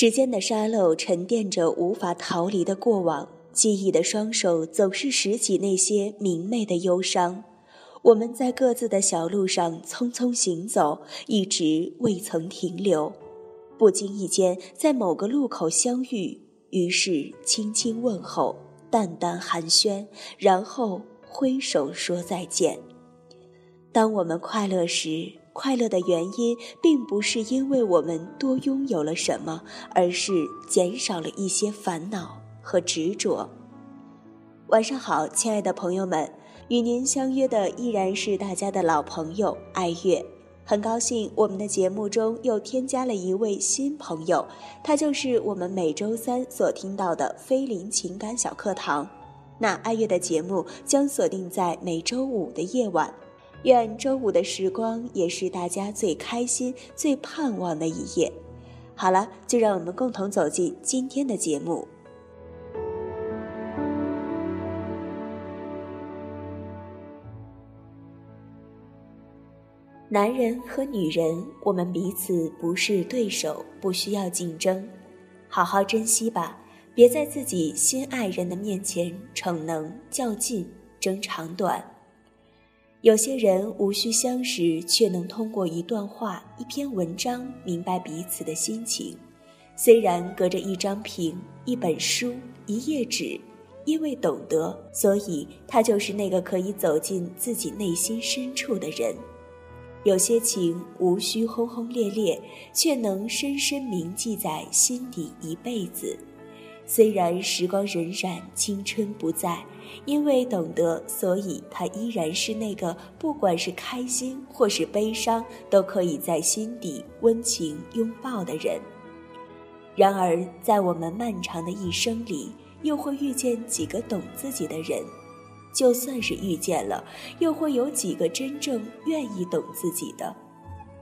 时间的沙漏沉淀着无法逃离的过往，记忆的双手总是拾起那些明媚的忧伤。我们在各自的小路上匆匆行走，一直未曾停留。不经意间，在某个路口相遇，于是轻轻问候，淡淡寒暄，然后挥手说再见。当我们快乐时，快乐的原因并不是因为我们多拥有了什么，而是减少了一些烦恼和执着。晚上好，亲爱的朋友们。与您相约的依然是大家的老朋友爱月，很高兴我们的节目中又添加了一位新朋友，他就是我们每周三所听到的菲林情感小课堂。那爱月的节目将锁定在每周五的夜晚，愿周五的时光也是大家最开心、最盼望的一夜。好了，就让我们共同走进今天的节目。男人和女人，我们彼此不是对手，不需要竞争，好好珍惜吧，别在自己心爱人的面前逞能较劲争长短。有些人无需相识，却能通过一段话、一篇文章明白彼此的心情。虽然隔着一张屏、一本书、一页纸，因为懂得，所以他就是那个可以走进自己内心深处的人。有些情无需轰轰烈烈，却能深深铭记在心底一辈子。虽然时光荏苒，青春不在，因为懂得，所以他依然是那个不管是开心或是悲伤，都可以在心底温情拥抱的人。然而，在我们漫长的一生里，又会遇见几个懂自己的人。就算是遇见了，又会有几个真正愿意懂自己的？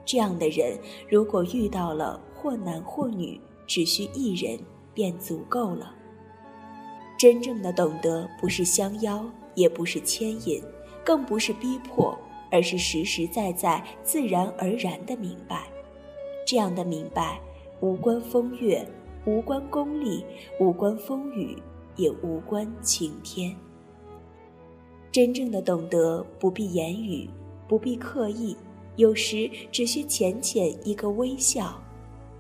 这样的人，如果遇到了，或男或女，只需一人便足够了。真正的懂得，不是相邀，也不是牵引，更不是逼迫，而是实实在在、自然而然的明白。这样的明白，无关风月，无关功利，无关风雨，也无关晴天。真正的懂得不必言语，不必刻意，有时只需浅浅一个微笑。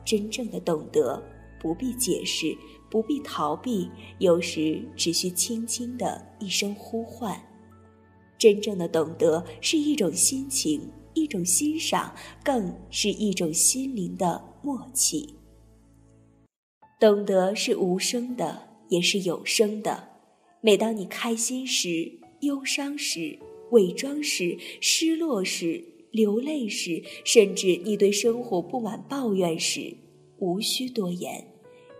真正的懂得不必解释，不必逃避，有时只需轻轻的一声呼唤。真正的懂得是一种心情，一种欣赏，更是一种心灵的默契。懂得是无声的，也是有声的。每当你开心时，忧伤时，伪装时，失落时，流泪时，甚至你对生活不满抱怨时，无需多言，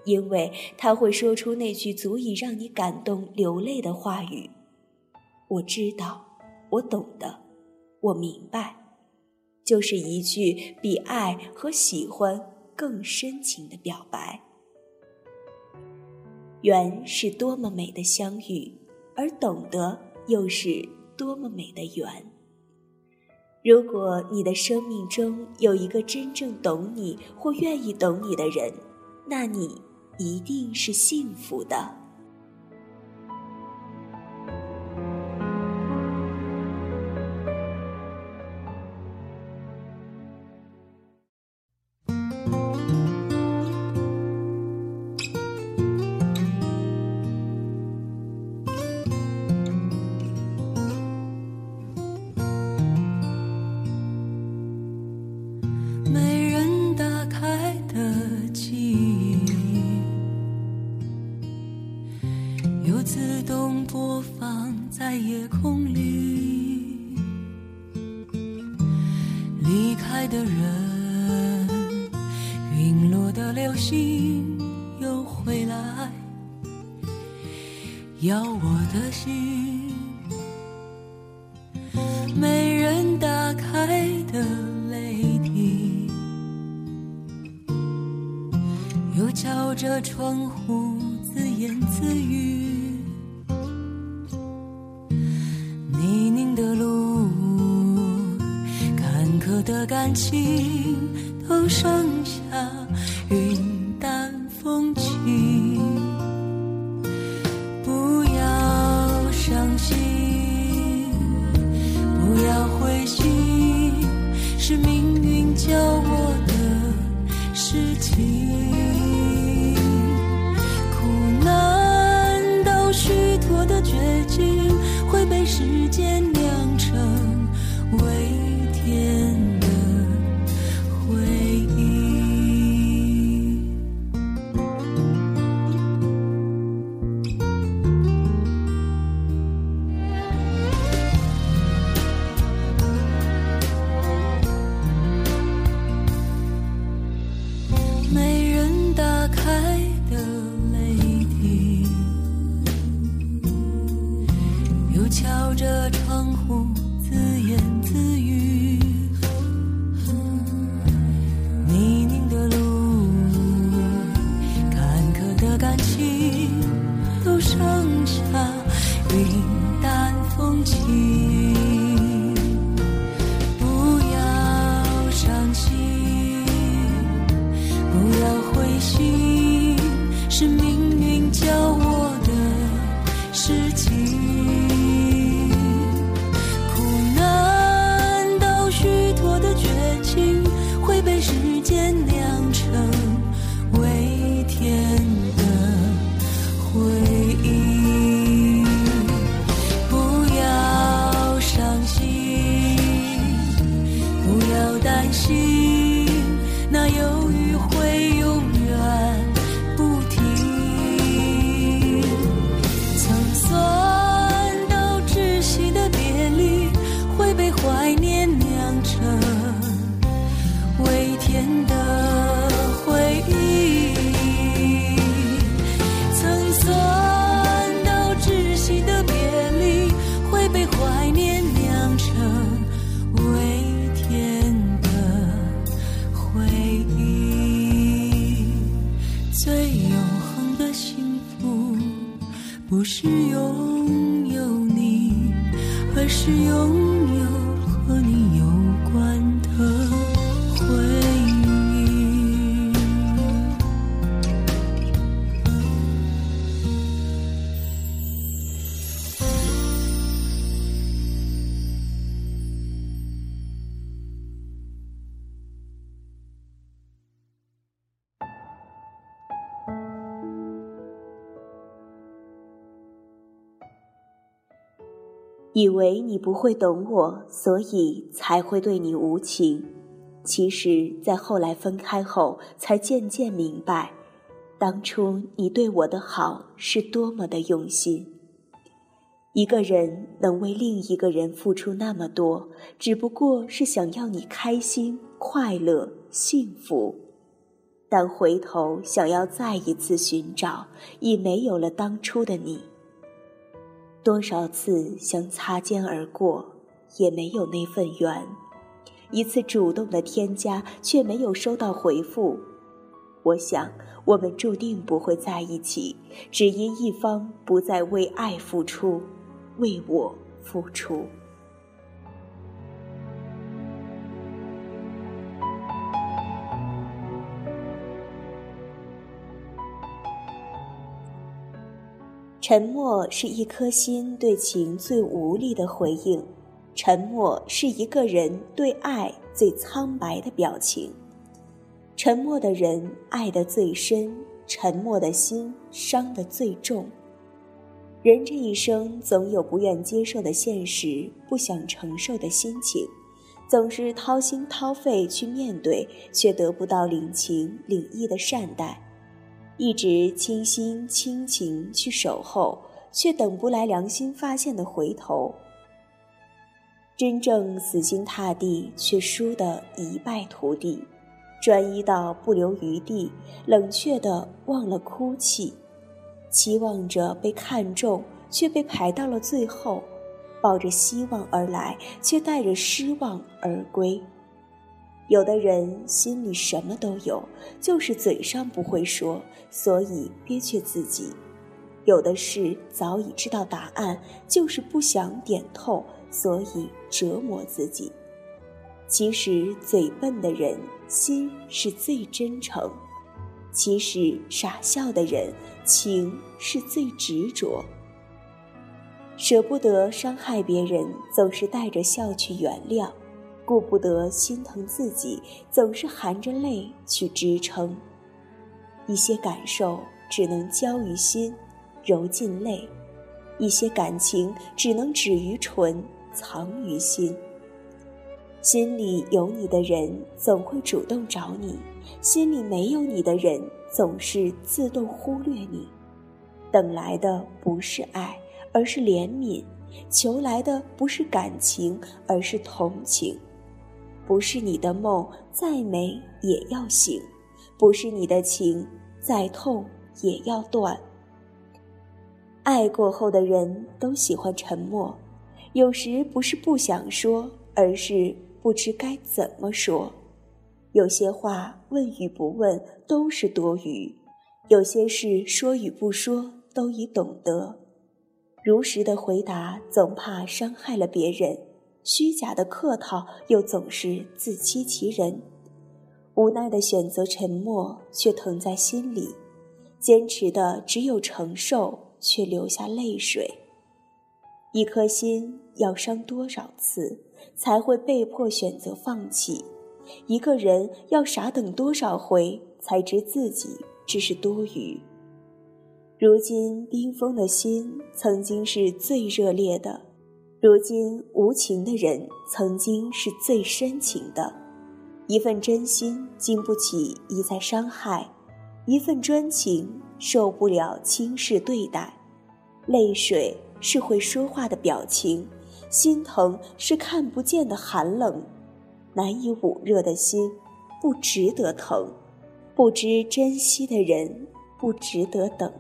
因为他会说出那句足以让你感动流泪的话语：“我知道，我懂得，我明白。”就是一句比爱和喜欢更深情的表白。缘是多么美的相遇，而懂得。又是多么美的缘！如果你的生命中有一个真正懂你或愿意懂你的人，那你一定是幸福的。离开的人陨落的流星又回来要我的心没人打开的泪滴。又敲着窗户自言自语我的感情，都剩下云淡。风轻，不要伤心，不要灰心，是命运教我的事情。苦难到虚脱的绝境，会被时间以为你不会懂我，所以才会对你无情。其实，在后来分开后，才渐渐明白，当初你对我的好是多么的用心。一个人能为另一个人付出那么多，只不过是想要你开心、快乐、幸福。但回头想要再一次寻找，已没有了当初的你。多少次想擦肩而过，也没有那份缘；一次主动的添加，却没有收到回复。我想，我们注定不会在一起，只因一方不再为爱付出，为我付出。沉默是一颗心对情最无力的回应，沉默是一个人对爱最苍白的表情。沉默的人爱得最深，沉默的心伤得最重。人这一生总有不愿接受的现实，不想承受的心情，总是掏心掏肺去面对，却得不到领情领意的善待。一直倾心倾情去守候，却等不来良心发现的回头。真正死心塌地，却输得一败涂地，专一到不留余地，冷却的忘了哭泣，期望着被看中，却被排到了最后，抱着希望而来，却带着失望而归。有的人心里什么都有，就是嘴上不会说，所以憋屈自己；有的事早已知道答案，就是不想点透，所以折磨自己。其实嘴笨的人心是最真诚，其实傻笑的人，情是最执着。舍不得伤害别人，总是带着笑去原谅；顾不得心疼自己，总是含着泪去支撑。一些感受只能交于心，揉进泪；一些感情只能止于唇，藏于心。心里有你的人，总会主动找你；心里没有你的人，总是自动忽略你。等来的不是爱。而是怜悯，求来的不是感情，而是同情；不是你的梦再美也要醒，不是你的情再痛也要断。爱过后的人都喜欢沉默，有时不是不想说，而是不知该怎么说。有些话问与不问都是多余，有些事说与不说都已懂得。如实的回答，总怕伤害了别人；虚假的客套，又总是自欺欺人。无奈的选择沉默，却疼在心里；坚持的只有承受，却流下泪水。一颗心要伤多少次，才会被迫选择放弃？一个人要傻等多少回，才知自己只是多余？如今冰封的心，曾经是最热烈的；如今无情的人，曾经是最深情的。一份真心经不起一再伤害，一份专情受不了轻视对待。泪水是会说话的表情，心疼是看不见的寒冷。难以捂热的心，不值得疼；不知珍惜的人，不值得等。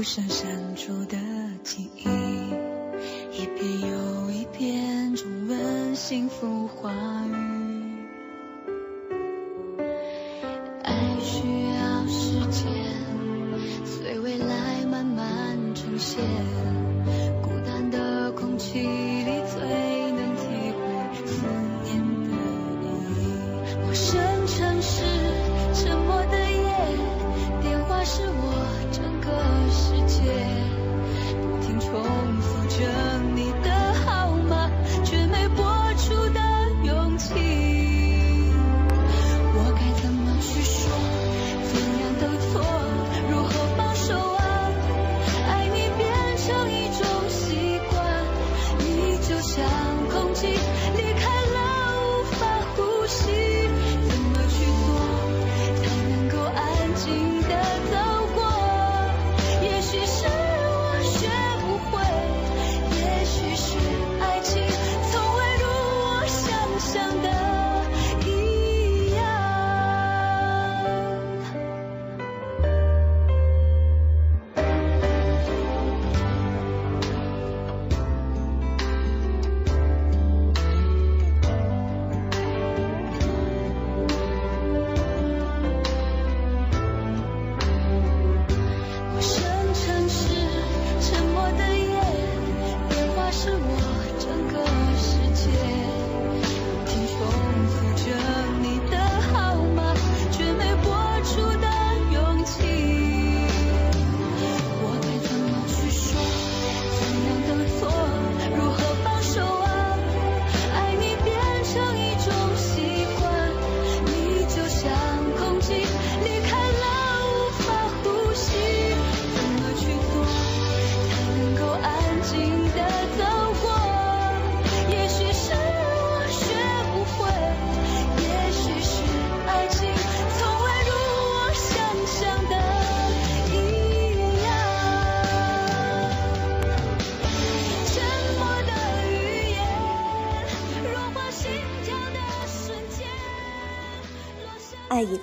不闪闪出的记忆，一遍又一遍重温幸福话语。爱需要时间，随未来慢慢呈现。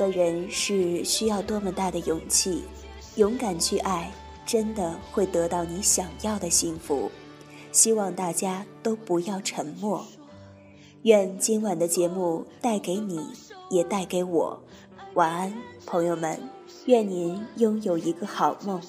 人是需要多么大的勇气，勇敢去爱，真的会得到你想要的幸福。希望大家都不要沉默。愿今晚的节目带给你，也带给我。晚安，朋友们。愿您拥有一个好梦。